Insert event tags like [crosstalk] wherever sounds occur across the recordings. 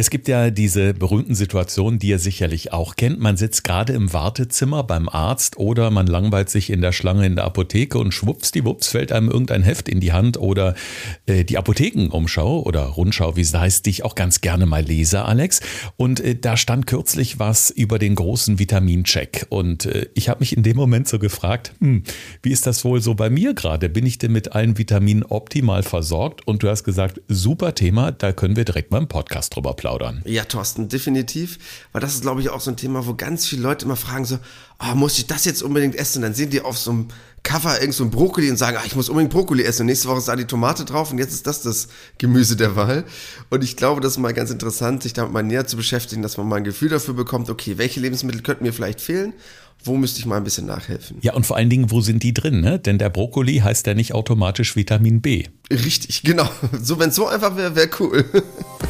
Es gibt ja diese berühmten Situationen, die ihr sicherlich auch kennt. Man sitzt gerade im Wartezimmer beim Arzt oder man langweilt sich in der Schlange in der Apotheke und schwuppsdiwupps fällt einem irgendein Heft in die Hand oder äh, die Apothekenumschau oder Rundschau, wie es heißt, die ich auch ganz gerne mal lese, Alex. Und äh, da stand kürzlich was über den großen Vitamincheck. Und äh, ich habe mich in dem Moment so gefragt, hm, wie ist das wohl so bei mir gerade? Bin ich denn mit allen Vitaminen optimal versorgt? Und du hast gesagt, super Thema, da können wir direkt mal im Podcast drüber plaudern. Ja, Thorsten, definitiv. Weil das ist, glaube ich, auch so ein Thema, wo ganz viele Leute immer fragen so, oh, muss ich das jetzt unbedingt essen? Und dann sehen die auf so einem Cover irgend so ein Brokkoli und sagen, ah, ich muss unbedingt Brokkoli essen. Und nächste Woche ist da die Tomate drauf und jetzt ist das das Gemüse der Wahl. Und ich glaube, das ist mal ganz interessant, sich damit mal näher zu beschäftigen, dass man mal ein Gefühl dafür bekommt, okay, welche Lebensmittel könnten mir vielleicht fehlen? Wo müsste ich mal ein bisschen nachhelfen? Ja, und vor allen Dingen, wo sind die drin? Ne? Denn der Brokkoli heißt ja nicht automatisch Vitamin B. Richtig, genau. So, wenn es so einfach wäre, wäre cool. [laughs]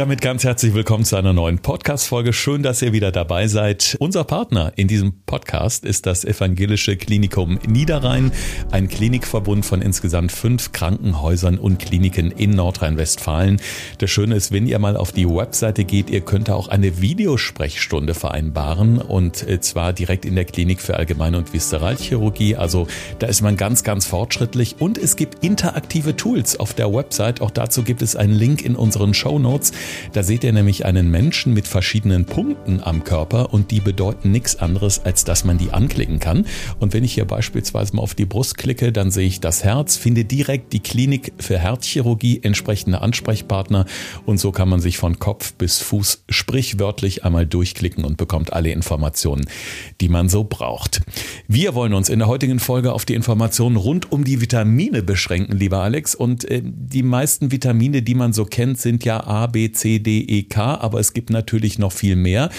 Damit ganz herzlich willkommen zu einer neuen Podcast-Folge. Schön, dass ihr wieder dabei seid. Unser Partner in diesem Podcast ist das Evangelische Klinikum Niederrhein, ein Klinikverbund von insgesamt fünf Krankenhäusern und Kliniken in Nordrhein-Westfalen. Das Schöne ist, wenn ihr mal auf die Webseite geht, ihr könnt da auch eine Videosprechstunde vereinbaren und äh, zwar direkt in der Klinik für Allgemeine und Viszeralchirurgie. Also da ist man ganz, ganz fortschrittlich und es gibt interaktive Tools auf der Website. Auch dazu gibt es einen Link in unseren Show Notes. Da seht ihr nämlich einen Menschen mit verschiedenen Punkten am Körper und die bedeuten nichts anderes, als dass man die anklicken kann. Und wenn ich hier beispielsweise mal auf die Brust klicke, dann sehe ich das Herz, finde direkt die Klinik für Herzchirurgie, entsprechende Ansprechpartner und so kann man sich von Kopf bis Fuß sprichwörtlich einmal durchklicken und bekommt alle Informationen, die man so braucht. Wir wollen uns in der heutigen Folge auf die Informationen rund um die Vitamine beschränken, lieber Alex. Und äh, die meisten Vitamine, die man so kennt, sind ja A, B, C, D, E, K, aber es gibt natürlich noch viel mehr.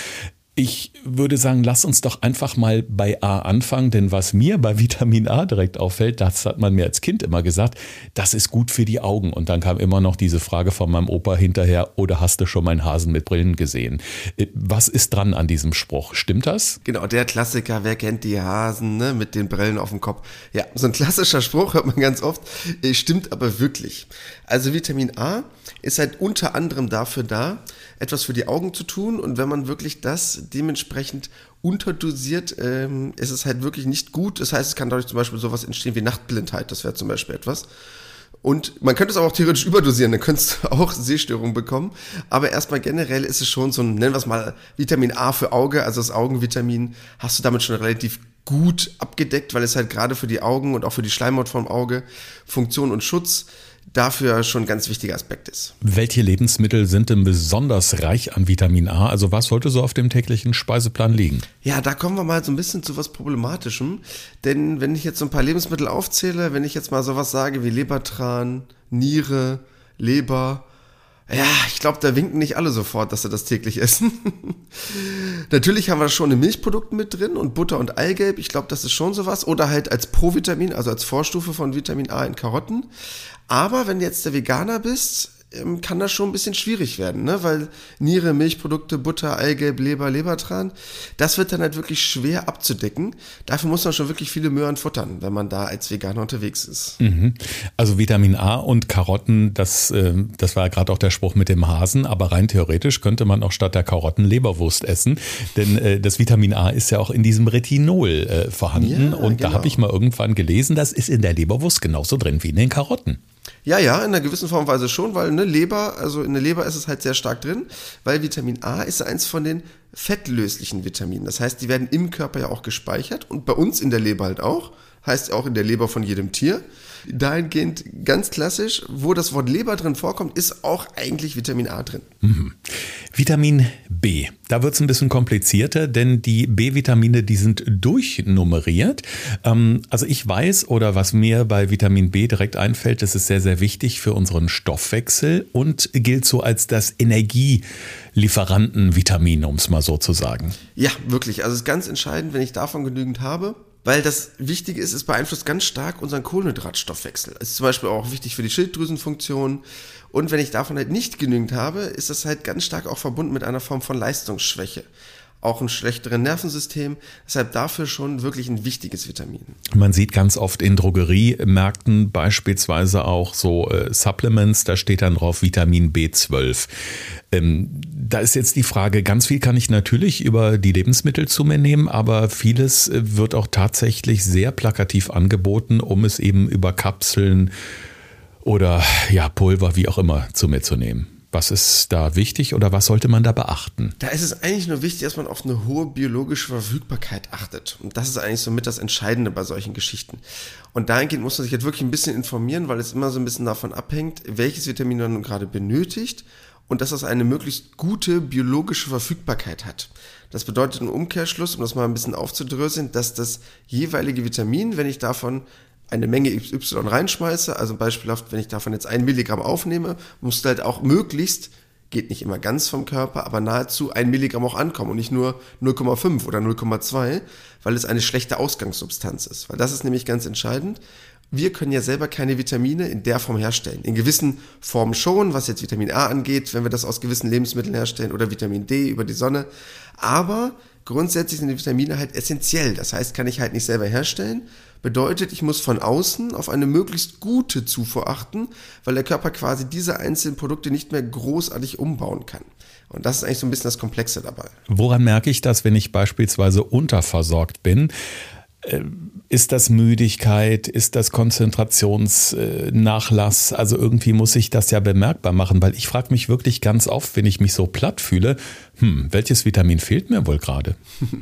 Ich würde sagen, lass uns doch einfach mal bei A anfangen, denn was mir bei Vitamin A direkt auffällt, das hat man mir als Kind immer gesagt, das ist gut für die Augen. Und dann kam immer noch diese Frage von meinem Opa hinterher, oder hast du schon meinen Hasen mit Brillen gesehen? Äh, was ist dran an diesem Spruch? Stimmt das? Genau, der Klassiker, wer kennt die Hasen ne, mit den Brillen auf dem Kopf? Ja, so ein klassischer Spruch hört man ganz oft, äh, stimmt aber wirklich. Also Vitamin A ist halt unter anderem dafür da, etwas für die Augen zu tun. Und wenn man wirklich das dementsprechend unterdosiert, ähm, ist es halt wirklich nicht gut. Das heißt, es kann dadurch zum Beispiel sowas entstehen wie Nachtblindheit. Das wäre zum Beispiel etwas. Und man könnte es aber auch theoretisch überdosieren, dann könntest du [laughs] auch Sehstörungen bekommen. Aber erstmal generell ist es schon so ein, nennen wir es mal, Vitamin A für Auge, also das Augenvitamin, hast du damit schon relativ gut abgedeckt, weil es halt gerade für die Augen und auch für die Schleimhaut vom Auge Funktion und Schutz dafür schon ein ganz wichtiger Aspekt ist. Welche Lebensmittel sind denn besonders reich an Vitamin A? Also was sollte so auf dem täglichen Speiseplan liegen? Ja, da kommen wir mal so ein bisschen zu was Problematischem. Denn wenn ich jetzt so ein paar Lebensmittel aufzähle, wenn ich jetzt mal sowas sage wie Lebertran, Niere, Leber, ja, ich glaube, da winken nicht alle sofort, dass sie das täglich essen. [laughs] Natürlich haben wir schon in Milchprodukten mit drin und Butter und Eigelb. Ich glaube, das ist schon sowas. Oder halt als Provitamin, also als Vorstufe von Vitamin A in Karotten. Aber wenn du jetzt der Veganer bist, ähm, kann das schon ein bisschen schwierig werden, ne? weil Niere, Milchprodukte, Butter, Eigelb, Leber, Lebertran, das wird dann halt wirklich schwer abzudecken. Dafür muss man schon wirklich viele Möhren futtern, wenn man da als Veganer unterwegs ist. Mhm. Also Vitamin A und Karotten, das, äh, das war gerade auch der Spruch mit dem Hasen, aber rein theoretisch könnte man auch statt der Karotten Leberwurst essen, denn äh, das Vitamin A ist ja auch in diesem Retinol äh, vorhanden ja, und genau. da habe ich mal irgendwann gelesen, das ist in der Leberwurst genauso drin wie in den Karotten. Ja, ja, in einer gewissen Form und Weise schon, weil eine Leber, also in der Leber ist es halt sehr stark drin, weil Vitamin A ist eins von den fettlöslichen Vitaminen. Das heißt, die werden im Körper ja auch gespeichert und bei uns in der Leber halt auch, heißt auch in der Leber von jedem Tier dahingehend ganz klassisch, wo das Wort Leber drin vorkommt, ist auch eigentlich Vitamin A drin. Mhm. Vitamin B. Da wird es ein bisschen komplizierter, denn die B-Vitamine, die sind durchnummeriert. Ähm, also ich weiß oder was mir bei Vitamin B direkt einfällt, das ist sehr, sehr wichtig für unseren Stoffwechsel und gilt so als das Energielieferantenvitamin, um es mal so zu sagen. Ja, wirklich. Also es ist ganz entscheidend, wenn ich davon genügend habe, weil das Wichtige ist, es beeinflusst ganz stark unseren Kohlenhydratstoffwechsel. Es ist zum Beispiel auch wichtig für die Schilddrüsenfunktion. Und wenn ich davon halt nicht genügend habe, ist das halt ganz stark auch verbunden mit einer Form von Leistungsschwäche. Auch ein schlechteres Nervensystem. Deshalb dafür schon wirklich ein wichtiges Vitamin. Man sieht ganz oft in Drogeriemärkten beispielsweise auch so äh, Supplements, da steht dann drauf Vitamin B12. Ähm, da ist jetzt die Frage, ganz viel kann ich natürlich über die Lebensmittel zu mir nehmen, aber vieles äh, wird auch tatsächlich sehr plakativ angeboten, um es eben über Kapseln oder ja, Pulver, wie auch immer, zu mir zu nehmen. Was ist da wichtig oder was sollte man da beachten? Da ist es eigentlich nur wichtig, dass man auf eine hohe biologische Verfügbarkeit achtet. Und das ist eigentlich somit das Entscheidende bei solchen Geschichten. Und dahingehend muss man sich jetzt wirklich ein bisschen informieren, weil es immer so ein bisschen davon abhängt, welches Vitamin man nun gerade benötigt und dass das eine möglichst gute biologische Verfügbarkeit hat. Das bedeutet im Umkehrschluss, um das mal ein bisschen aufzudröseln, dass das jeweilige Vitamin, wenn ich davon eine Menge XY reinschmeiße, also beispielhaft, wenn ich davon jetzt ein Milligramm aufnehme, muss halt auch möglichst, geht nicht immer ganz vom Körper, aber nahezu ein Milligramm auch ankommen und nicht nur 0,5 oder 0,2, weil es eine schlechte Ausgangssubstanz ist. Weil das ist nämlich ganz entscheidend. Wir können ja selber keine Vitamine in der Form herstellen. In gewissen Formen schon, was jetzt Vitamin A angeht, wenn wir das aus gewissen Lebensmitteln herstellen oder Vitamin D über die Sonne. Aber grundsätzlich sind die Vitamine halt essentiell. Das heißt, kann ich halt nicht selber herstellen. Bedeutet, ich muss von außen auf eine möglichst gute Zufuhr achten, weil der Körper quasi diese einzelnen Produkte nicht mehr großartig umbauen kann. Und das ist eigentlich so ein bisschen das Komplexe dabei. Woran merke ich das, wenn ich beispielsweise unterversorgt bin? Ähm, ist das Müdigkeit? Ist das Konzentrationsnachlass? Also irgendwie muss ich das ja bemerkbar machen, weil ich frage mich wirklich ganz oft, wenn ich mich so platt fühle, hm, welches Vitamin fehlt mir wohl gerade? [laughs]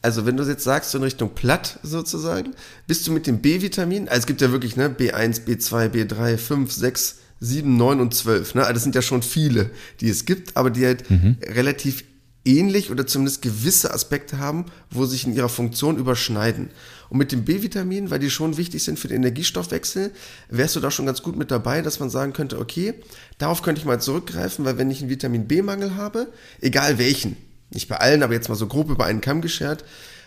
Also wenn du jetzt sagst, so in Richtung platt sozusagen, bist du mit dem B-Vitamin, also es gibt ja wirklich ne, B1, B2, B3, 5, 6, 7, 9 und 12. Ne? Also das sind ja schon viele, die es gibt, aber die halt mhm. relativ ähnlich oder zumindest gewisse Aspekte haben, wo sich in ihrer Funktion überschneiden. Und mit dem B-Vitamin, weil die schon wichtig sind für den Energiestoffwechsel, wärst du da schon ganz gut mit dabei, dass man sagen könnte, okay, darauf könnte ich mal zurückgreifen, weil wenn ich einen Vitamin B-Mangel habe, egal welchen, nicht bei allen, aber jetzt mal so grob über einen Kamm geschert,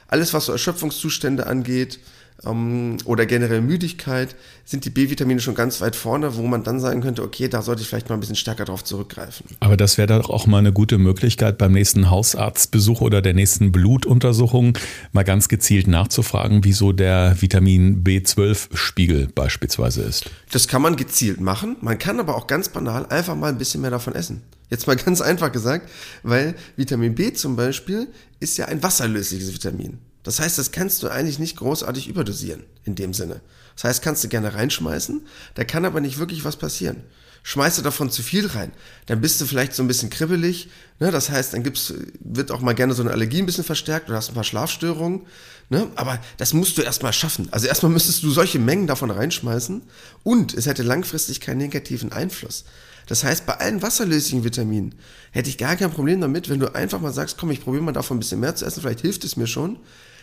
alles was so Erschöpfungszustände angeht, ähm, oder generell Müdigkeit, sind die B-Vitamine schon ganz weit vorne, wo man dann sagen könnte, okay, da sollte ich vielleicht mal ein bisschen stärker drauf zurückgreifen. Aber das wäre doch auch mal eine gute Möglichkeit, beim nächsten Hausarztbesuch oder der nächsten Blutuntersuchung mal ganz gezielt nachzufragen, wieso der Vitamin B12-Spiegel beispielsweise ist. Das kann man gezielt machen. Man kann aber auch ganz banal einfach mal ein bisschen mehr davon essen. Jetzt mal [laughs] ganz einfach gesagt, weil Vitamin B zum Beispiel ist ja ein wasserlösliches Vitamin. Das heißt, das kannst du eigentlich nicht großartig überdosieren in dem Sinne. Das heißt, kannst du gerne reinschmeißen, da kann aber nicht wirklich was passieren. Schmeißt du davon zu viel rein, dann bist du vielleicht so ein bisschen kribbelig. Ne? Das heißt, dann gibt's, wird auch mal gerne so eine Allergie ein bisschen verstärkt oder hast ein paar Schlafstörungen. Ne? Aber das musst du erstmal schaffen. Also erstmal müsstest du solche Mengen davon reinschmeißen und es hätte langfristig keinen negativen Einfluss. Das heißt, bei allen wasserlöslichen Vitaminen hätte ich gar kein Problem damit, wenn du einfach mal sagst, komm, ich probiere mal davon ein bisschen mehr zu essen, vielleicht hilft es mir schon.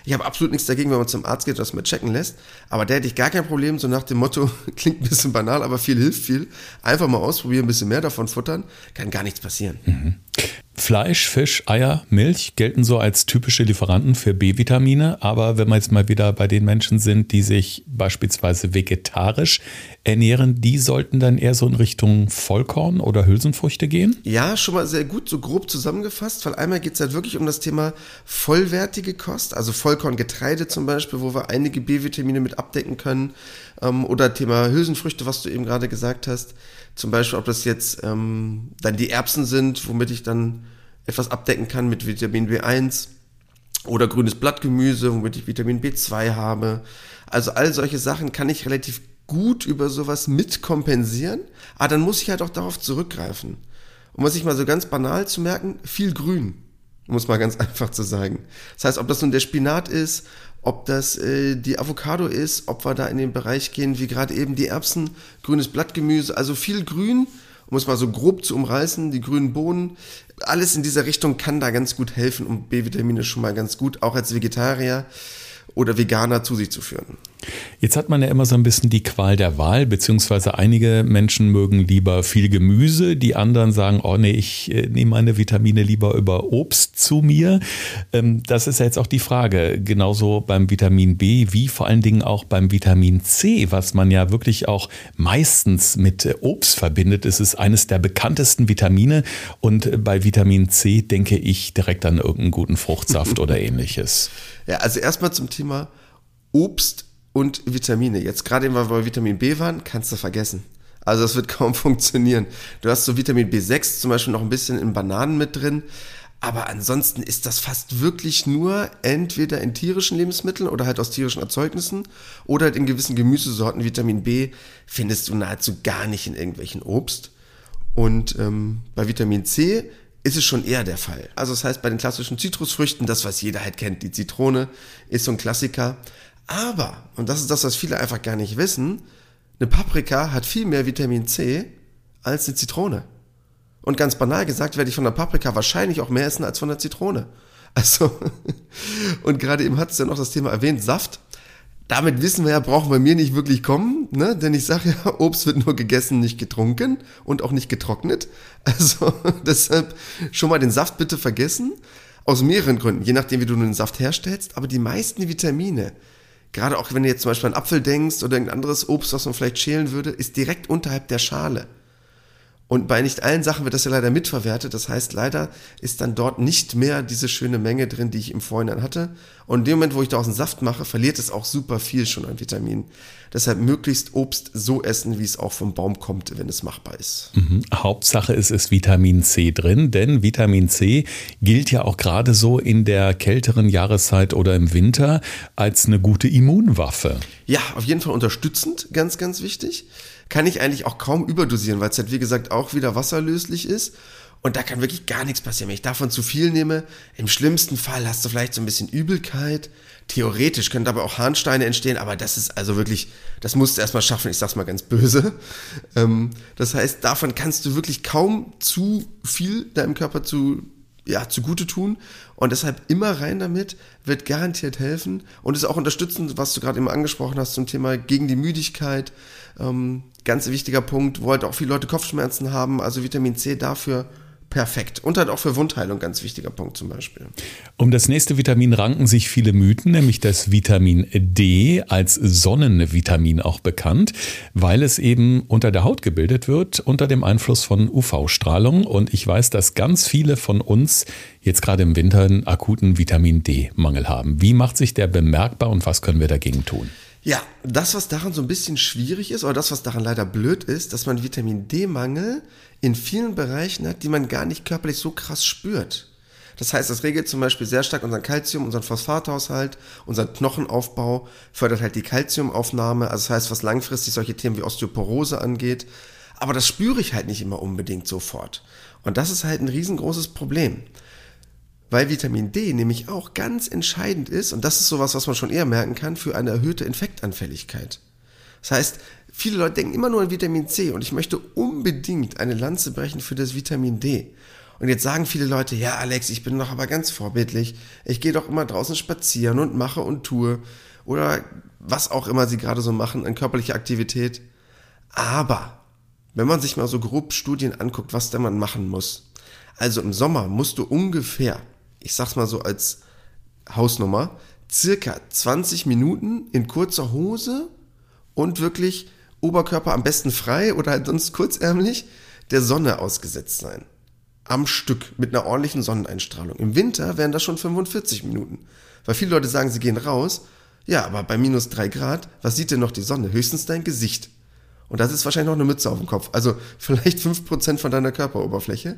Ich habe absolut nichts dagegen, wenn man zum Arzt geht und das mal checken lässt. Aber da hätte ich gar kein Problem, so nach dem Motto, [laughs] klingt ein bisschen banal, aber viel hilft viel. Einfach mal ausprobieren, ein bisschen mehr davon futtern, kann gar nichts passieren. Mhm. Fleisch, Fisch, Eier, Milch gelten so als typische Lieferanten für B-Vitamine. Aber wenn wir jetzt mal wieder bei den Menschen sind, die sich beispielsweise vegetarisch ernähren, die sollten dann eher so in Richtung Vollkorn oder Hülsenfrüchte gehen? Ja, schon mal sehr gut, so grob zusammengefasst, weil einmal geht es halt wirklich um das Thema vollwertige Kost, also Vollkorngetreide zum Beispiel, wo wir einige B-Vitamine mit abdecken können. Ähm, oder Thema Hülsenfrüchte, was du eben gerade gesagt hast. Zum Beispiel, ob das jetzt ähm, dann die Erbsen sind, womit ich dann etwas abdecken kann mit Vitamin B1 oder grünes Blattgemüse, womit ich Vitamin B2 habe. Also all solche Sachen kann ich relativ gut über sowas mitkompensieren, aber dann muss ich halt auch darauf zurückgreifen. Um was ich mal so ganz banal zu merken, viel Grün, um es mal ganz [laughs] einfach zu sagen. Das heißt, ob das nun der Spinat ist, ob das äh, die Avocado ist, ob wir da in den Bereich gehen, wie gerade eben die Erbsen, grünes Blattgemüse, also viel Grün, um es mal so grob zu umreißen, die grünen Bohnen, alles in dieser Richtung kann da ganz gut helfen, um B-Vitamine schon mal ganz gut, auch als Vegetarier oder Veganer zu sich zu führen. Jetzt hat man ja immer so ein bisschen die Qual der Wahl, beziehungsweise einige Menschen mögen lieber viel Gemüse, die anderen sagen, oh nee, ich äh, nehme meine Vitamine lieber über Obst zu mir. Ähm, das ist ja jetzt auch die Frage, genauso beim Vitamin B wie vor allen Dingen auch beim Vitamin C, was man ja wirklich auch meistens mit äh, Obst verbindet. Es ist eines der bekanntesten Vitamine und äh, bei Vitamin C denke ich direkt an irgendeinen guten Fruchtsaft oder [laughs] ähnliches. Ja, also erstmal zum Thema Obst und Vitamine. Jetzt gerade eben, weil wir bei Vitamin B waren, kannst du vergessen. Also das wird [laughs] kaum funktionieren. Du hast so Vitamin B6 zum Beispiel noch ein bisschen in Bananen mit drin. Aber ansonsten ist das fast wirklich nur entweder in tierischen Lebensmitteln oder halt aus tierischen Erzeugnissen oder halt in gewissen Gemüsesorten. Vitamin B findest du nahezu gar nicht in irgendwelchen Obst. Und ähm, bei Vitamin C ist es schon eher der Fall. Also das heißt, bei den klassischen Zitrusfrüchten, das, was jeder halt kennt, die Zitrone, ist so ein Klassiker. Aber, und das ist das, was viele einfach gar nicht wissen, eine Paprika hat viel mehr Vitamin C als eine Zitrone. Und ganz banal gesagt, werde ich von der Paprika wahrscheinlich auch mehr essen als von der Zitrone. Also, [laughs] und gerade eben hat es ja noch das Thema erwähnt, Saft. Damit wissen wir ja, brauchen wir mir nicht wirklich kommen, ne? denn ich sage ja, [laughs] Obst wird nur gegessen, nicht getrunken und auch nicht getrocknet. Also [laughs] deshalb schon mal den Saft bitte vergessen. Aus mehreren Gründen, je nachdem, wie du den Saft herstellst. Aber die meisten Vitamine, gerade auch wenn du jetzt zum Beispiel an Apfel denkst oder irgendein anderes Obst, was man vielleicht schälen würde, ist direkt unterhalb der Schale. Und bei nicht allen Sachen wird das ja leider mitverwertet. Das heißt, leider ist dann dort nicht mehr diese schöne Menge drin, die ich im Vorhinein hatte. Und in dem Moment, wo ich daraus einen Saft mache, verliert es auch super viel schon an Vitaminen. Deshalb möglichst Obst so essen, wie es auch vom Baum kommt, wenn es machbar ist. Mhm. Hauptsache ist es Vitamin C drin, denn Vitamin C gilt ja auch gerade so in der kälteren Jahreszeit oder im Winter als eine gute Immunwaffe. Ja, auf jeden Fall unterstützend, ganz, ganz wichtig kann ich eigentlich auch kaum überdosieren, weil es halt wie gesagt auch wieder wasserlöslich ist. Und da kann wirklich gar nichts passieren. Wenn ich davon zu viel nehme, im schlimmsten Fall hast du vielleicht so ein bisschen Übelkeit. Theoretisch können dabei auch Harnsteine entstehen, aber das ist also wirklich, das musst du erstmal schaffen, ich sag's mal ganz böse. Ähm, das heißt, davon kannst du wirklich kaum zu viel deinem Körper zu ja, zugute tun. Und deshalb immer rein damit, wird garantiert helfen und ist auch unterstützend, was du gerade immer angesprochen hast zum Thema gegen die Müdigkeit. Ähm, ganz wichtiger Punkt, wo halt auch viele Leute Kopfschmerzen haben, also Vitamin C dafür perfekt. Und halt auch für Wundheilung ganz wichtiger Punkt zum Beispiel. Um das nächste Vitamin ranken sich viele Mythen, nämlich das Vitamin D als Sonnenvitamin auch bekannt, weil es eben unter der Haut gebildet wird, unter dem Einfluss von UV-Strahlung. Und ich weiß, dass ganz viele von uns jetzt gerade im Winter einen akuten Vitamin D-Mangel haben. Wie macht sich der bemerkbar und was können wir dagegen tun? Ja, das, was daran so ein bisschen schwierig ist, oder das, was daran leider blöd ist, dass man Vitamin D-Mangel in vielen Bereichen hat, die man gar nicht körperlich so krass spürt. Das heißt, das regelt zum Beispiel sehr stark unseren Kalzium, unseren Phosphathaushalt, unseren Knochenaufbau, fördert halt die Kalziumaufnahme, also das heißt, was langfristig solche Themen wie Osteoporose angeht. Aber das spüre ich halt nicht immer unbedingt sofort. Und das ist halt ein riesengroßes Problem. Weil Vitamin D nämlich auch ganz entscheidend ist, und das ist sowas, was man schon eher merken kann, für eine erhöhte Infektanfälligkeit. Das heißt, viele Leute denken immer nur an Vitamin C und ich möchte unbedingt eine Lanze brechen für das Vitamin D. Und jetzt sagen viele Leute, ja Alex, ich bin doch aber ganz vorbildlich. Ich gehe doch immer draußen spazieren und mache und tue. Oder was auch immer sie gerade so machen an körperlicher Aktivität. Aber wenn man sich mal so grob Studien anguckt, was denn man machen muss. Also im Sommer musst du ungefähr, ich sag's mal so als Hausnummer, circa 20 Minuten in kurzer Hose und wirklich Oberkörper am besten frei oder halt sonst kurzärmlich der Sonne ausgesetzt sein. Am Stück mit einer ordentlichen Sonneneinstrahlung. Im Winter wären das schon 45 Minuten. Weil viele Leute sagen, sie gehen raus. Ja, aber bei minus drei Grad, was sieht denn noch die Sonne? Höchstens dein Gesicht. Und das ist wahrscheinlich noch eine Mütze auf dem Kopf. Also [laughs] vielleicht fünf Prozent von deiner Körperoberfläche.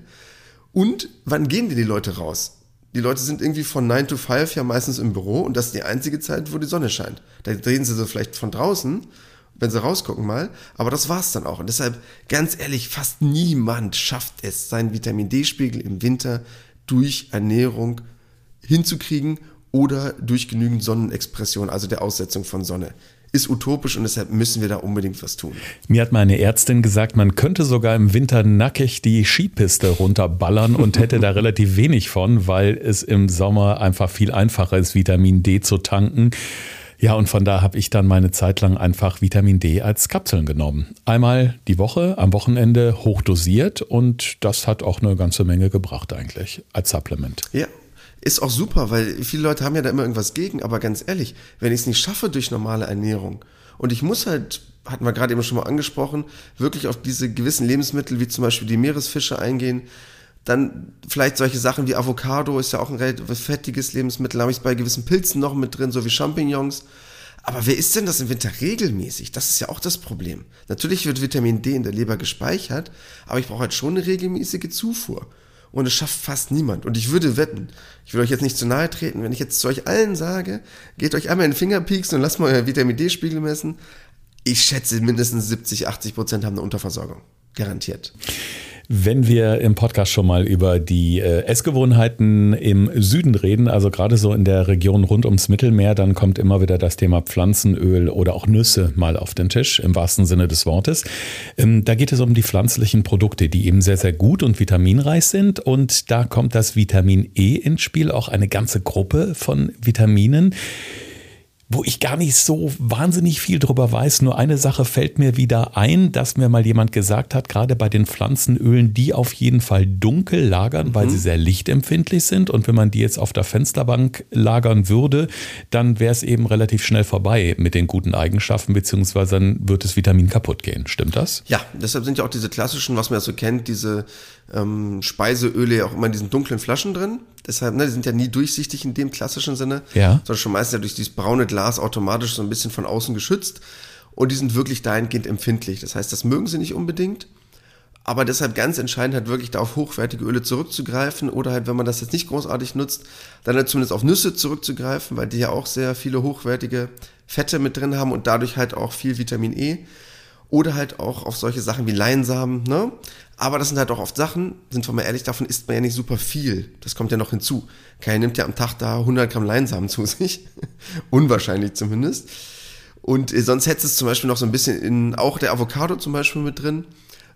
Und wann gehen denn die Leute raus? Die Leute sind irgendwie von 9 to 5 ja meistens im Büro und das ist die einzige Zeit, wo die Sonne scheint. Da drehen sie so vielleicht von draußen wenn sie rausgucken mal. Aber das war's dann auch. Und deshalb, ganz ehrlich, fast niemand schafft es, seinen Vitamin D-Spiegel im Winter durch Ernährung hinzukriegen oder durch genügend Sonnenexpression, also der Aussetzung von Sonne. Ist utopisch und deshalb müssen wir da unbedingt was tun. Mir hat meine Ärztin gesagt, man könnte sogar im Winter nackig die Skipiste runterballern und hätte da [laughs] relativ wenig von, weil es im Sommer einfach viel einfacher ist, Vitamin D zu tanken. Ja, und von da habe ich dann meine Zeit lang einfach Vitamin D als Kapseln genommen. Einmal die Woche, am Wochenende hochdosiert und das hat auch eine ganze Menge gebracht eigentlich als Supplement. Ja, ist auch super, weil viele Leute haben ja da immer irgendwas gegen, aber ganz ehrlich, wenn ich es nicht schaffe durch normale Ernährung und ich muss halt, hatten wir gerade eben schon mal angesprochen, wirklich auf diese gewissen Lebensmittel wie zum Beispiel die Meeresfische eingehen, dann vielleicht solche Sachen wie Avocado ist ja auch ein relativ fettiges Lebensmittel, habe ich es bei gewissen Pilzen noch mit drin, so wie Champignons. Aber wer isst denn das im Winter regelmäßig? Das ist ja auch das Problem. Natürlich wird Vitamin D in der Leber gespeichert, aber ich brauche halt schon eine regelmäßige Zufuhr. Und es schafft fast niemand. Und ich würde wetten, ich will euch jetzt nicht zu nahe treten, wenn ich jetzt zu euch allen sage, geht euch einmal in den Finger pieksen und lasst mal euer Vitamin D-Spiegel messen. Ich schätze, mindestens 70, 80 Prozent haben eine Unterversorgung. Garantiert. Wenn wir im Podcast schon mal über die äh, Essgewohnheiten im Süden reden, also gerade so in der Region rund ums Mittelmeer, dann kommt immer wieder das Thema Pflanzenöl oder auch Nüsse mal auf den Tisch, im wahrsten Sinne des Wortes. Ähm, da geht es um die pflanzlichen Produkte, die eben sehr, sehr gut und vitaminreich sind. Und da kommt das Vitamin E ins Spiel, auch eine ganze Gruppe von Vitaminen wo ich gar nicht so wahnsinnig viel drüber weiß. Nur eine Sache fällt mir wieder ein, dass mir mal jemand gesagt hat, gerade bei den Pflanzenölen, die auf jeden Fall dunkel lagern, mhm. weil sie sehr lichtempfindlich sind. Und wenn man die jetzt auf der Fensterbank lagern würde, dann wäre es eben relativ schnell vorbei mit den guten Eigenschaften, beziehungsweise dann wird das Vitamin kaputt gehen. Stimmt das? Ja, deshalb sind ja auch diese klassischen, was man ja so kennt, diese ähm, Speiseöle ja auch immer in diesen dunklen Flaschen drin. Deshalb, ne, die sind ja nie durchsichtig in dem klassischen Sinne, ja. sondern schon meistens ja durch dieses braune Glas automatisch so ein bisschen von außen geschützt. Und die sind wirklich dahingehend empfindlich. Das heißt, das mögen sie nicht unbedingt. Aber deshalb ganz entscheidend halt wirklich da auf hochwertige Öle zurückzugreifen oder halt, wenn man das jetzt nicht großartig nutzt, dann halt zumindest auf Nüsse zurückzugreifen, weil die ja auch sehr viele hochwertige Fette mit drin haben und dadurch halt auch viel Vitamin E. Oder halt auch auf solche Sachen wie Leinsamen, ne? Aber das sind halt auch oft Sachen, sind wir mal ehrlich, davon isst man ja nicht super viel. Das kommt ja noch hinzu. Keiner nimmt ja am Tag da 100 Gramm Leinsamen zu sich. [laughs] Unwahrscheinlich zumindest. Und äh, sonst hättest du es zum Beispiel noch so ein bisschen in, auch der Avocado zum Beispiel mit drin.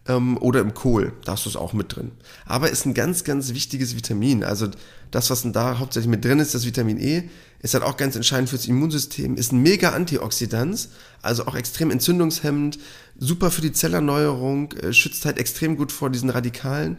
Ähm, oder im Kohl, da hast du es auch mit drin. Aber ist ein ganz, ganz wichtiges Vitamin. Also das, was da hauptsächlich mit drin ist, das Vitamin E, ist halt auch ganz entscheidend fürs Immunsystem, ist ein mega Antioxidant, also auch extrem entzündungshemmend, super für die Zellerneuerung, äh, schützt halt extrem gut vor diesen Radikalen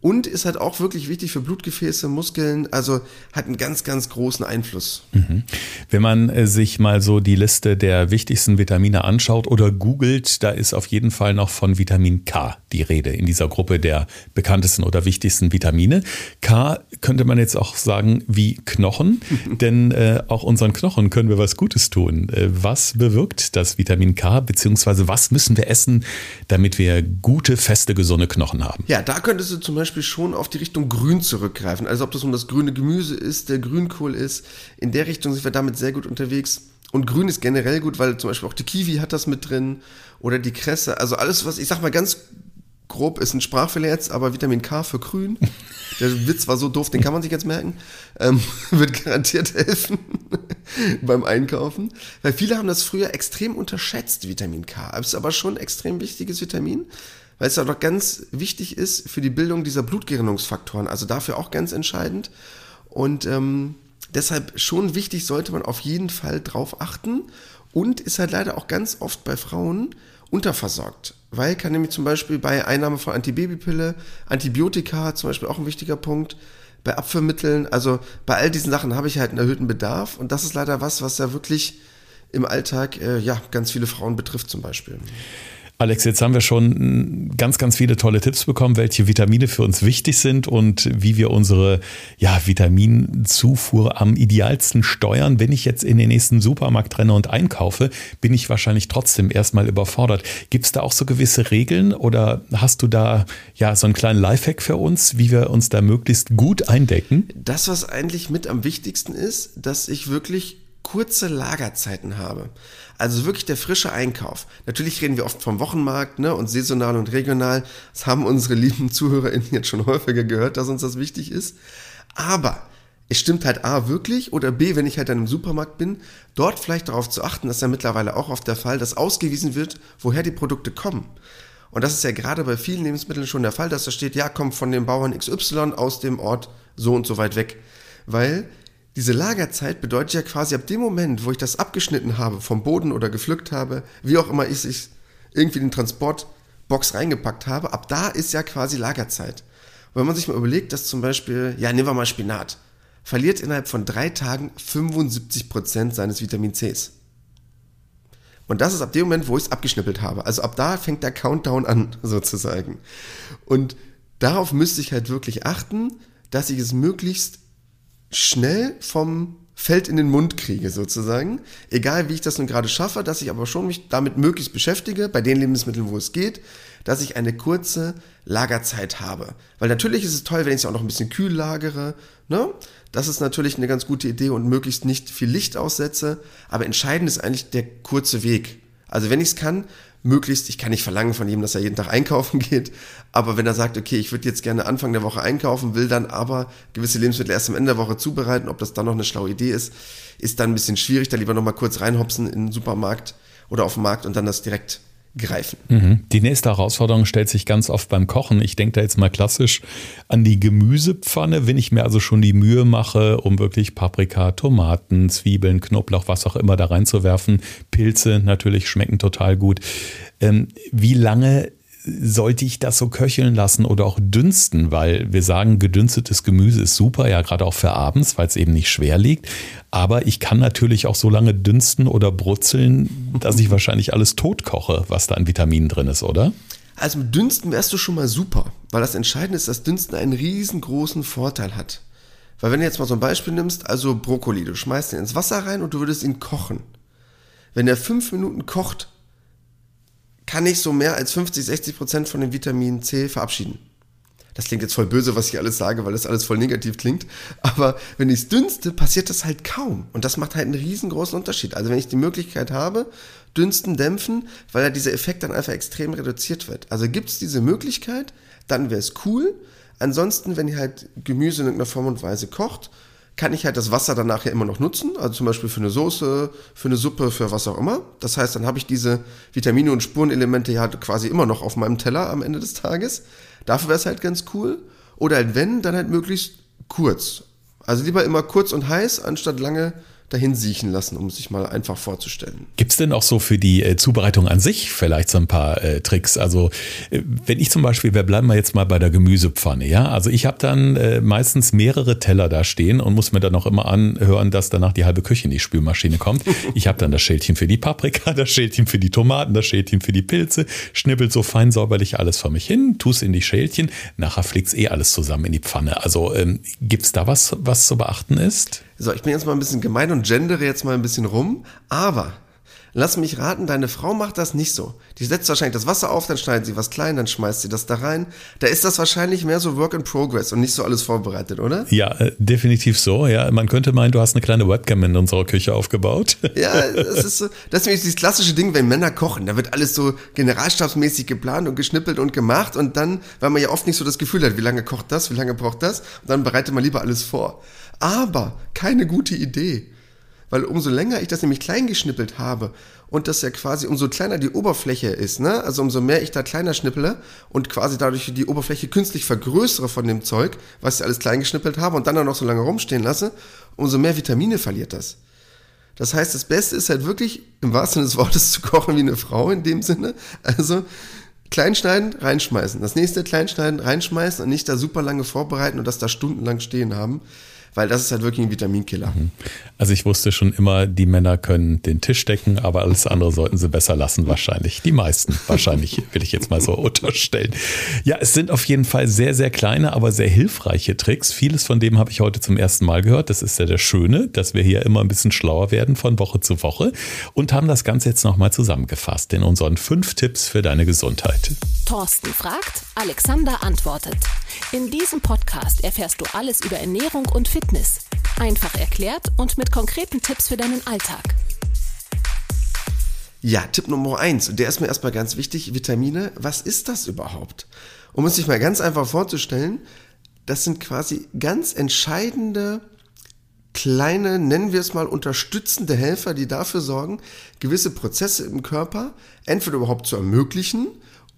und ist halt auch wirklich wichtig für Blutgefäße, Muskeln, also hat einen ganz, ganz großen Einfluss. Mhm. Wenn man äh, sich mal so die Liste der wichtigsten Vitamine anschaut oder googelt, da ist auf jeden Fall noch von Vitamin K die Rede in dieser Gruppe der bekanntesten oder wichtigsten Vitamine. K könnte man jetzt auch sagen wie Knochen, [laughs] denn äh, auch unseren Knochen können wir was Gutes tun. Äh, was bewirkt das Vitamin K, beziehungsweise was müssen wir essen, damit wir gute, feste, gesunde Knochen haben? Ja, da könntest du zum Beispiel Beispiel schon auf die Richtung Grün zurückgreifen. Also ob das um das grüne Gemüse ist, der Grünkohl ist. In der Richtung sind wir damit sehr gut unterwegs. Und Grün ist generell gut, weil zum Beispiel auch die Kiwi hat das mit drin oder die Kresse. Also alles, was ich sag mal ganz grob ist ein Sprachfehler jetzt, aber Vitamin K für Grün. Der Witz war so doof, den kann man sich jetzt merken. Ähm, [laughs] wird garantiert helfen [laughs] beim Einkaufen. Weil viele haben das früher extrem unterschätzt, Vitamin K. Ist aber schon ein extrem wichtiges Vitamin weil es auch noch ganz wichtig ist für die Bildung dieser Blutgerinnungsfaktoren, also dafür auch ganz entscheidend. Und ähm, deshalb schon wichtig, sollte man auf jeden Fall drauf achten und ist halt leider auch ganz oft bei Frauen unterversorgt. Weil kann nämlich zum Beispiel bei Einnahme von Antibabypille, Antibiotika zum Beispiel auch ein wichtiger Punkt, bei Abführmitteln, also bei all diesen Sachen habe ich halt einen erhöhten Bedarf und das ist leider was, was ja wirklich im Alltag äh, ja ganz viele Frauen betrifft zum Beispiel. Alex, jetzt haben wir schon ganz, ganz viele tolle Tipps bekommen, welche Vitamine für uns wichtig sind und wie wir unsere ja, Vitaminzufuhr am idealsten steuern. Wenn ich jetzt in den nächsten Supermarkt renne und einkaufe, bin ich wahrscheinlich trotzdem erstmal überfordert. Gibt es da auch so gewisse Regeln oder hast du da ja so einen kleinen Lifehack für uns, wie wir uns da möglichst gut eindecken? Das, was eigentlich mit am wichtigsten ist, dass ich wirklich kurze Lagerzeiten habe. Also wirklich der frische Einkauf. Natürlich reden wir oft vom Wochenmarkt ne, und saisonal und regional. Das haben unsere lieben ZuhörerInnen jetzt schon häufiger gehört, dass uns das wichtig ist. Aber es stimmt halt A wirklich oder B, wenn ich halt dann im Supermarkt bin, dort vielleicht darauf zu achten, das ist ja mittlerweile auch oft der Fall, dass ausgewiesen wird, woher die Produkte kommen. Und das ist ja gerade bei vielen Lebensmitteln schon der Fall, dass da steht, ja, kommt von dem Bauern XY aus dem Ort so und so weit weg. Weil diese Lagerzeit bedeutet ja quasi ab dem Moment, wo ich das abgeschnitten habe, vom Boden oder gepflückt habe, wie auch immer ich es irgendwie in den Transportbox reingepackt habe, ab da ist ja quasi Lagerzeit. Und wenn man sich mal überlegt, dass zum Beispiel, ja, nehmen wir mal Spinat, verliert innerhalb von drei Tagen 75% seines Vitamin Cs. Und das ist ab dem Moment, wo ich es abgeschnippelt habe. Also ab da fängt der Countdown an, [laughs] sozusagen. Und darauf müsste ich halt wirklich achten, dass ich es möglichst schnell vom Feld in den Mund kriege, sozusagen. Egal, wie ich das nun gerade schaffe, dass ich aber schon mich damit möglichst beschäftige, bei den Lebensmitteln, wo es geht, dass ich eine kurze Lagerzeit habe. Weil natürlich ist es toll, wenn ich es auch noch ein bisschen kühl lagere. Ne? Das ist natürlich eine ganz gute Idee und möglichst nicht viel Licht aussetze. Aber entscheidend ist eigentlich der kurze Weg. Also wenn ich es kann, möglichst, ich kann nicht verlangen von ihm, dass er jeden Tag einkaufen [laughs] geht, aber wenn er sagt, okay, ich würde jetzt gerne Anfang der Woche einkaufen, will dann aber gewisse Lebensmittel erst am Ende der Woche zubereiten, ob das dann noch eine schlaue Idee ist, ist dann ein bisschen schwierig, da lieber nochmal kurz reinhopsen in den Supermarkt oder auf den Markt und dann das direkt greifen. Mhm. Die nächste Herausforderung stellt sich ganz oft beim Kochen. Ich denke da jetzt mal klassisch an die Gemüsepfanne, wenn ich mir also schon die Mühe mache, um wirklich Paprika, Tomaten, Zwiebeln, Knoblauch, was auch immer da reinzuwerfen. Pilze natürlich schmecken total gut. Ähm, wie lange sollte ich das so köcheln lassen oder auch dünsten, weil wir sagen, gedünstetes Gemüse ist super, ja gerade auch für abends, weil es eben nicht schwer liegt. Aber ich kann natürlich auch so lange dünsten oder brutzeln, dass ich wahrscheinlich alles tot koche, was da an Vitaminen drin ist, oder? Also mit Dünsten wärst du schon mal super, weil das Entscheidende ist, dass Dünsten einen riesengroßen Vorteil hat. Weil wenn du jetzt mal so ein Beispiel nimmst, also Brokkoli, du schmeißt ihn ins Wasser rein und du würdest ihn kochen. Wenn er fünf Minuten kocht, kann ich so mehr als 50, 60 Prozent von dem Vitamin C verabschieden. Das klingt jetzt voll böse, was ich alles sage, weil das alles voll negativ klingt. Aber wenn ich es dünste, passiert das halt kaum. Und das macht halt einen riesengroßen Unterschied. Also wenn ich die Möglichkeit habe, dünsten, dämpfen, weil ja dieser Effekt dann einfach extrem reduziert wird. Also gibt es diese Möglichkeit, dann wäre es cool. Ansonsten, wenn ihr halt Gemüse in irgendeiner Form und Weise kocht, kann ich halt das Wasser danach ja immer noch nutzen, also zum Beispiel für eine Soße, für eine Suppe, für was auch immer. Das heißt, dann habe ich diese Vitamine und Spurenelemente ja quasi immer noch auf meinem Teller am Ende des Tages. Dafür wäre es halt ganz cool. Oder halt wenn, dann halt möglichst kurz. Also lieber immer kurz und heiß, anstatt lange dahin siechen lassen, um sich mal einfach vorzustellen. Gibt es denn auch so für die äh, Zubereitung an sich vielleicht so ein paar äh, Tricks? Also äh, wenn ich zum Beispiel, wir bleiben mal jetzt mal bei der Gemüsepfanne, ja, also ich habe dann äh, meistens mehrere Teller da stehen und muss mir dann auch immer anhören, dass danach die halbe Küche in die Spülmaschine kommt. [laughs] Ich habe dann das Schälchen für die Paprika, [laughs] das Schälchen für die Tomaten, das Schälchen für die Pilze, schnippelt so fein säuberlich alles vor mich hin, tu's in die Schälchen, nachher fliegt's eh alles zusammen in die Pfanne. Also ähm, gibt's da was, was zu beachten ist? So, ich bin jetzt mal ein bisschen gemein und gendere jetzt mal ein bisschen rum, aber lass mich raten, deine Frau macht das nicht so. Die setzt wahrscheinlich das Wasser auf, dann schneidet sie was klein, dann schmeißt sie das da rein. Da ist das wahrscheinlich mehr so Work in Progress und nicht so alles vorbereitet, oder? Ja, äh, definitiv so. Ja, man könnte meinen, du hast eine kleine Webcam in unserer Küche aufgebaut. [laughs] Ja, das ist so, das ist nämlich dieses klassische Ding, wenn Männer kochen, da wird alles so generalstabsmäßig geplant und geschnippelt und gemacht und dann, weil man ja oft nicht so das Gefühl hat, wie lange kocht das, wie lange braucht das, und dann bereitet man lieber alles vor aber keine gute Idee. Weil umso länger ich das nämlich klein geschnippelt habe und das ja quasi, umso kleiner die Oberfläche ist, ne? Also umso mehr ich da kleiner schnippele und quasi dadurch die Oberfläche künstlich vergrößere von dem Zeug, was ich alles klein geschnippelt habe und dann auch noch so lange rumstehen lasse, umso mehr Vitamine verliert das. Das heißt, das Beste ist halt wirklich, im wahrsten Sinne des Wortes, zu kochen wie eine Frau in dem Sinne. Also kleinschneiden, reinschmeißen. Das nächste kleinschneiden, reinschmeißen und nicht da super lange vorbereiten und das da stundenlang stehen haben weil das ist halt wirklich ein Vitaminkiller. Mhm. Also ich wusste schon immer, die Männer können den Tisch decken, aber alles andere sollten sie besser lassen wahrscheinlich. Die meisten wahrscheinlich, [laughs] will ich jetzt mal so unterstellen. Ja, es sind auf jeden Fall sehr, sehr kleine, aber sehr hilfreiche Tricks. Vieles von dem habe ich heute zum ersten Mal gehört. Das ist ja das Schöne, dass wir hier immer ein bisschen schlauer werden von Woche zu Woche und haben das Ganze jetzt nochmal zusammengefasst in unseren fünf Tipps für deine Gesundheit. Thorsten fragt, Alexander antwortet. In diesem Podcast erfährst du alles über Ernährung und Fitness. Einfach erklärt und mit konkreten Tipps für deinen Alltag. Ja, Tipp Nummer eins, und der ist mir erstmal ganz wichtig, Vitamine, was ist das überhaupt? Um es sich mal ganz einfach vorzustellen, das sind quasi ganz entscheidende kleine, nennen wir es mal, unterstützende Helfer, die dafür sorgen, gewisse Prozesse im Körper entweder überhaupt zu ermöglichen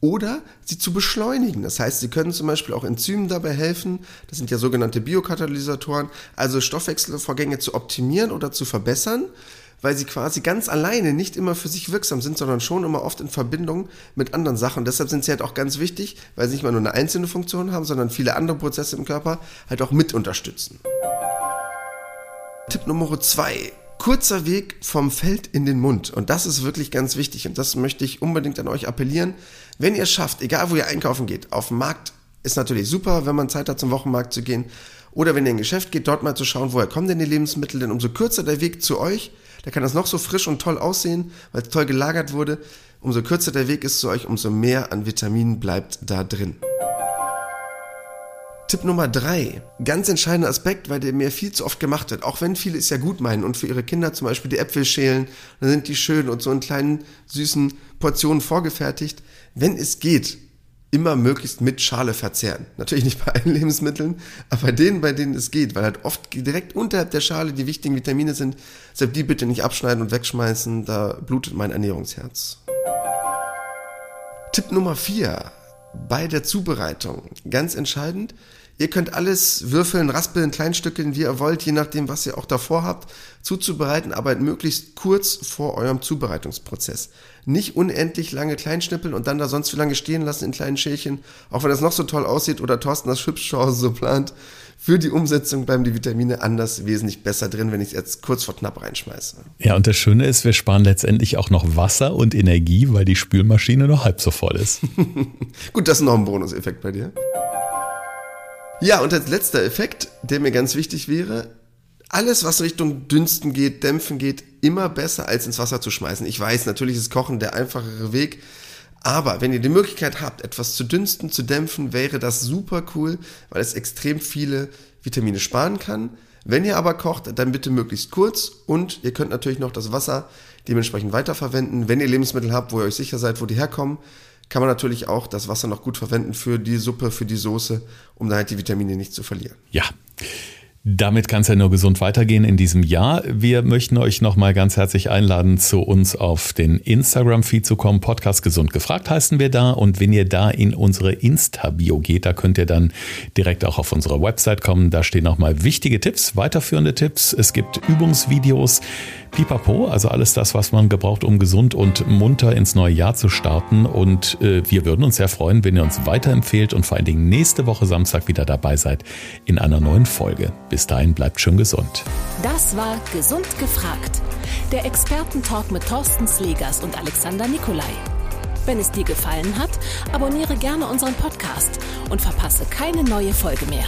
oder sie zu beschleunigen. Das heißt, sie können zum Beispiel auch Enzymen dabei helfen, das sind ja sogenannte Biokatalysatoren, also Stoffwechselvorgänge zu optimieren oder zu verbessern, weil sie quasi ganz alleine nicht immer für sich wirksam sind, sondern schon immer oft in Verbindung mit anderen Sachen. deshalb sind sie halt auch ganz wichtig, weil sie nicht mal nur eine einzelne Funktion haben, sondern viele andere Prozesse im Körper halt auch mit unterstützen. Tipp Nummer zwei kurzer Weg vom Feld in den Mund. Und das ist wirklich ganz wichtig. Und das möchte ich unbedingt an euch appellieren. Wenn ihr schafft, egal wo ihr einkaufen geht, auf dem Markt ist natürlich super, wenn man Zeit hat, zum Wochenmarkt zu gehen. Oder wenn ihr in ein Geschäft geht, dort mal zu schauen, woher kommen denn die Lebensmittel. Denn umso kürzer der Weg zu euch, da kann das noch so frisch und toll aussehen, weil es toll gelagert wurde. Umso kürzer der Weg ist zu euch, umso mehr an Vitaminen bleibt da drin. Tipp Nummer drei, ganz entscheidender Aspekt, weil der mir viel zu oft gemacht wird, auch wenn viele es ja gut meinen und für ihre Kinder zum Beispiel die Äpfel schälen, dann sind die schön und so in kleinen süßen Portionen vorgefertigt. Wenn es geht, immer möglichst mit Schale verzehren. Natürlich nicht bei allen [laughs] Lebensmitteln, aber bei denen, bei denen es geht, weil halt oft direkt unterhalb der Schale die wichtigen Vitamine sind. Deshalb die bitte nicht abschneiden und wegschmeißen, da blutet mein Ernährungsherz. Tipp Nummer vier bei der Zubereitung. Ganz entscheidend, Ihr könnt alles würfeln, raspeln, kleinstückeln, wie ihr wollt, je nachdem, was ihr auch davor habt, zuzubereiten, aber möglichst kurz vor eurem Zubereitungsprozess. Nicht unendlich lange kleinschnippeln und dann da sonst wie lange stehen lassen in kleinen Schälchen, auch wenn das noch so toll aussieht oder Thorsten das Hübschchance so plant. Für die Umsetzung bleiben die Vitamine anders wesentlich besser drin, wenn ich es jetzt kurz vor knapp reinschmeiße. Ja, und das Schöne ist, wir sparen letztendlich auch noch Wasser und Energie, weil die Spülmaschine nur halb so voll ist. [laughs] Gut, das ist noch ein Bonuseffekt bei dir. Ja, und als letzter Effekt, der mir ganz wichtig wäre, alles, was Richtung Dünsten geht, Dämpfen geht, immer besser als ins Wasser zu schmeißen. Ich weiß, natürlich ist Kochen der einfachere Weg, aber wenn ihr die Möglichkeit habt, etwas zu dünsten, zu dämpfen, wäre das super cool, weil es extrem viele Vitamine sparen kann. Wenn ihr aber kocht, dann bitte möglichst kurz und ihr könnt natürlich noch das Wasser dementsprechend weiterverwenden. Wenn ihr Lebensmittel habt, wo ihr euch sicher seid, wo die herkommen, kann man natürlich auch das Wasser noch gut verwenden für die Suppe, für die Soße, um da halt die Vitamine nicht zu verlieren. Ja. Damit kann es ja nur gesund weitergehen in diesem Jahr. Wir möchten euch nochmal ganz herzlich einladen, zu uns auf den Instagram-Feed zu kommen. Podcast Gesund gefragt heißen wir da. Und wenn ihr da in unsere Insta-Bio geht, da könnt ihr dann direkt auch auf unsere Website kommen. Da stehen nochmal wichtige Tipps, weiterführende Tipps. Es gibt Übungsvideos. Pipapo, also alles das, was man gebraucht, um gesund und munter ins neue Jahr zu starten. Und äh, wir würden uns sehr freuen, wenn ihr uns weiterempfehlt und vor allen Dingen nächste Woche Samstag wieder dabei seid in einer neuen Folge. Bis dahin bleibt schön gesund. Das war Gesund gefragt. Der Expertentalk mit Thorsten Slegers und Alexander Nikolai. Wenn es dir gefallen hat, abonniere gerne unseren Podcast und verpasse keine neue Folge mehr.